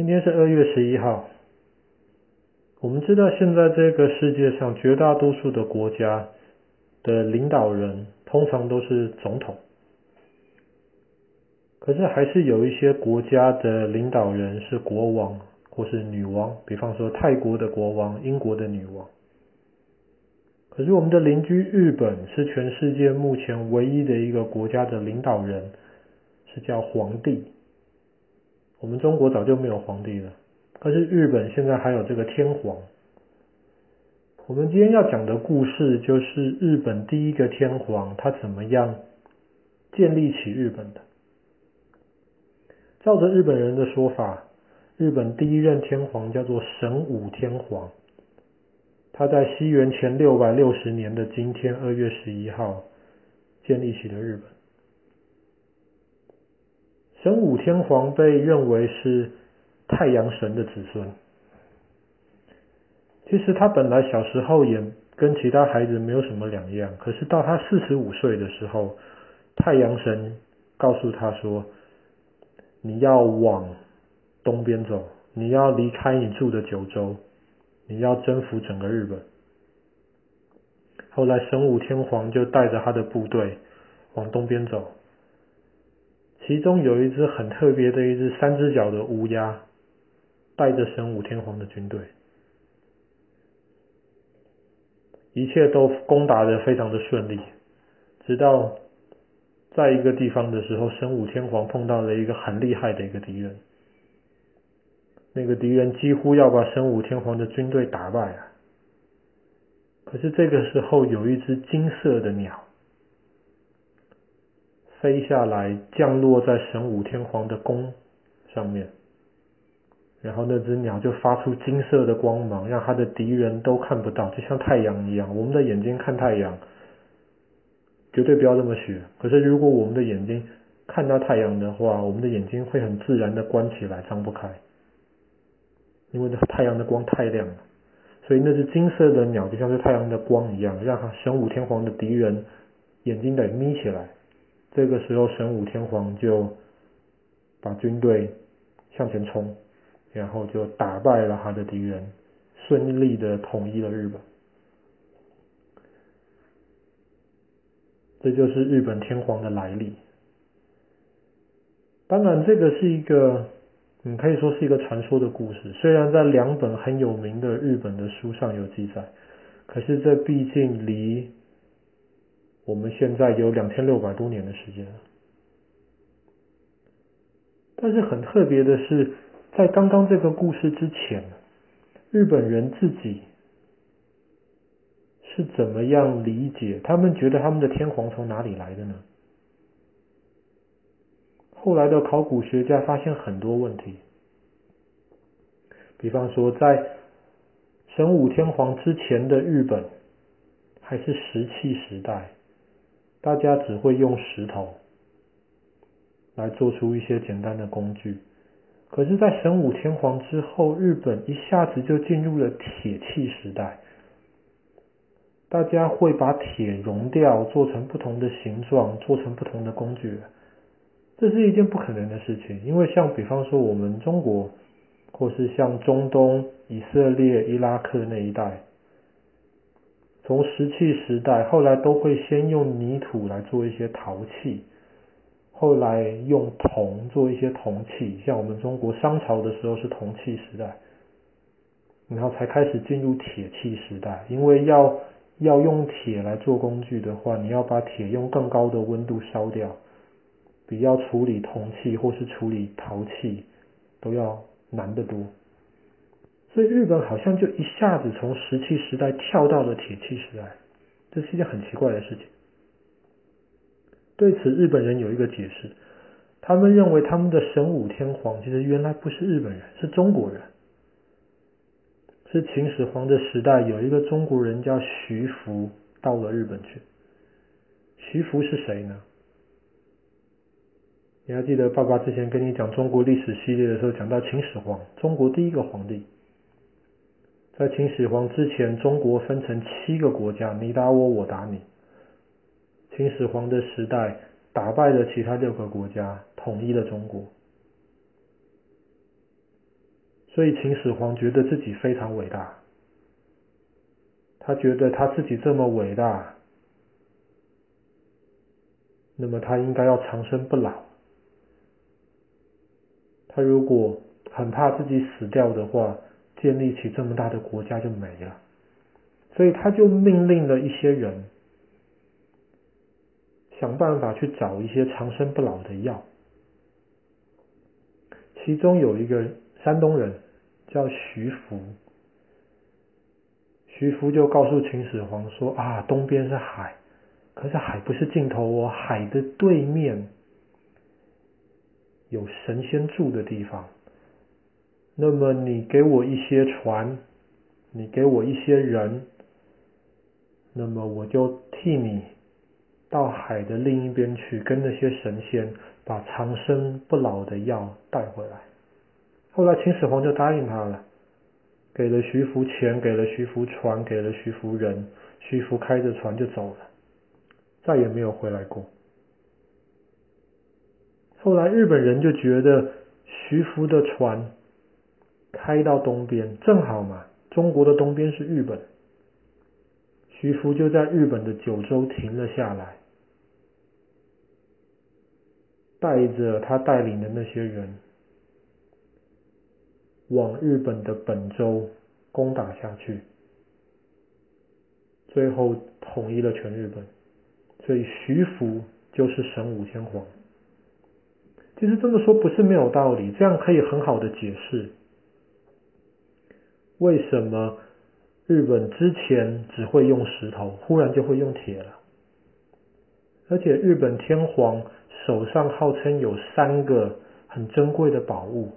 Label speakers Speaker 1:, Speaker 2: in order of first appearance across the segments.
Speaker 1: 今天是二月十一号。我们知道，现在这个世界上绝大多数的国家的领导人通常都是总统，可是还是有一些国家的领导人是国王或是女王，比方说泰国的国王、英国的女王。可是我们的邻居日本是全世界目前唯一的一个国家的领导人，是叫皇帝。我们中国早就没有皇帝了，可是日本现在还有这个天皇。我们今天要讲的故事就是日本第一个天皇，他怎么样建立起日本的。照着日本人的说法，日本第一任天皇叫做神武天皇，他在西元前六百六十年的今天二月十一号建立起了日本。神武天皇被认为是太阳神的子孙。其实他本来小时候也跟其他孩子没有什么两样，可是到他四十五岁的时候，太阳神告诉他说：“你要往东边走，你要离开你住的九州，你要征服整个日本。”后来神武天皇就带着他的部队往东边走。其中有一只很特别的一只三只脚的乌鸦，带着神武天皇的军队，一切都攻打的非常的顺利，直到在一个地方的时候，神武天皇碰到了一个很厉害的一个敌人，那个敌人几乎要把神武天皇的军队打败了，可是这个时候有一只金色的鸟。飞下来，降落在神武天皇的宫上面，然后那只鸟就发出金色的光芒，让他的敌人都看不到，就像太阳一样。我们的眼睛看太阳，绝对不要这么学。可是如果我们的眼睛看到太阳的话，我们的眼睛会很自然的关起来，张不开，因为太阳的光太亮了。所以那只金色的鸟就像是太阳的光一样，让神武天皇的敌人眼睛得眯起来。这个时候，神武天皇就把军队向前冲，然后就打败了他的敌人，顺利的统一了日本。这就是日本天皇的来历。当然，这个是一个，你可以说是一个传说的故事。虽然在两本很有名的日本的书上有记载，可是这毕竟离。我们现在有两千六百多年的时间了，但是很特别的是，在刚刚这个故事之前，日本人自己是怎么样理解？他们觉得他们的天皇从哪里来的呢？后来的考古学家发现很多问题，比方说，在神武天皇之前的日本还是石器时代。大家只会用石头来做出一些简单的工具，可是，在神武天皇之后，日本一下子就进入了铁器时代。大家会把铁熔掉，做成不同的形状，做成不同的工具。这是一件不可能的事情，因为像比方说我们中国，或是像中东、以色列、伊拉克那一带。从石器时代，后来都会先用泥土来做一些陶器，后来用铜做一些铜器，像我们中国商朝的时候是铜器时代，然后才开始进入铁器时代。因为要要用铁来做工具的话，你要把铁用更高的温度烧掉，比要处理铜器或是处理陶器都要难得多。所以日本好像就一下子从石器时代跳到了铁器时代，这是一件很奇怪的事情。对此，日本人有一个解释，他们认为他们的神武天皇其实原来不是日本人，是中国人。是秦始皇的时代，有一个中国人叫徐福到了日本去。徐福是谁呢？你还记得爸爸之前跟你讲中国历史系列的时候，讲到秦始皇，中国第一个皇帝。在秦始皇之前，中国分成七个国家，你打我，我打你。秦始皇的时代，打败了其他六个国家，统一了中国。所以秦始皇觉得自己非常伟大，他觉得他自己这么伟大，那么他应该要长生不老。他如果很怕自己死掉的话，建立起这么大的国家就没了。所以他就命令了一些人，想办法去找一些长生不老的药。其中有一个山东人叫徐福，徐福就告诉秦始皇说：“啊，东边是海，可是海不是尽头哦，海的对面有神仙住的地方。那么你给我一些船，你给我一些人。”那么我就替你到海的另一边去，跟那些神仙把长生不老的药带回来。后来秦始皇就答应他了，给了徐福钱，给了徐福船，给了徐福人，徐福开着船就走了，再也没有回来过。后来日本人就觉得徐福的船开到东边正好嘛，中国的东边是日本。徐福就在日本的九州停了下来，带着他带领的那些人往日本的本州攻打下去，最后统一了全日本。所以徐福就是神武天皇。其实这么说不是没有道理，这样可以很好的解释为什么。日本之前只会用石头，忽然就会用铁了。而且日本天皇手上号称有三个很珍贵的宝物，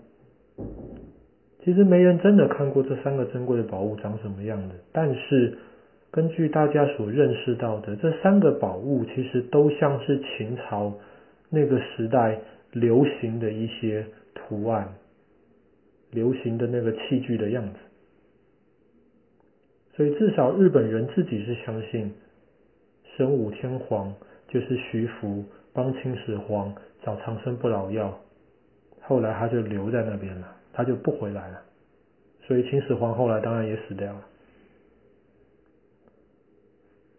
Speaker 1: 其实没人真的看过这三个珍贵的宝物长什么样的。但是根据大家所认识到的，这三个宝物其实都像是秦朝那个时代流行的一些图案，流行的那个器具的样子。所以至少日本人自己是相信神武天皇就是徐福帮秦始皇找长生不老药，后来他就留在那边了，他就不回来了。所以秦始皇后来当然也死掉了。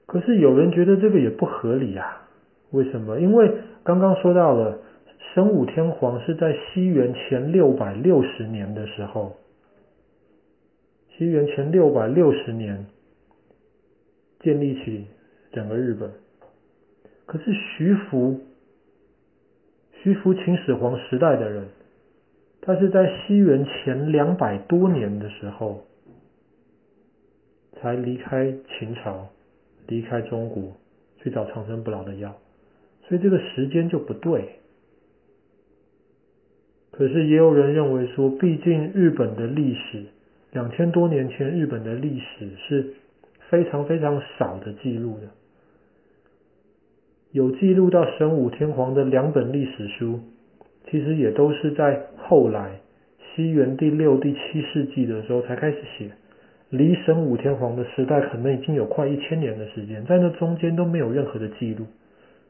Speaker 1: 可是有人觉得这个也不合理啊？为什么？因为刚刚说到了神武天皇是在西元前六百六十年的时候。西元前六百六十年建立起整个日本，可是徐福，徐福秦始皇时代的人，他是在西元前两百多年的时候才离开秦朝，离开中国去找长生不老的药，所以这个时间就不对。可是也有人认为说，毕竟日本的历史。两千多年前，日本的历史是非常非常少的记录的。有记录到神武天皇的两本历史书，其实也都是在后来西元第六、第七世纪的时候才开始写，离神武天皇的时代可能已经有快一千年的时间，在那中间都没有任何的记录，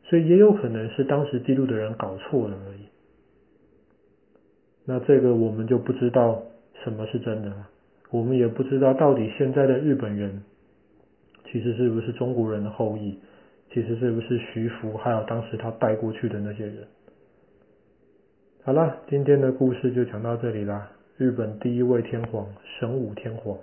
Speaker 1: 所以也有可能是当时记录的人搞错了而已。那这个我们就不知道什么是真的了。我们也不知道到底现在的日本人其实是不是中国人的后裔，其实是不是徐福，还有当时他带过去的那些人。好了，今天的故事就讲到这里啦。日本第一位天皇神武天皇。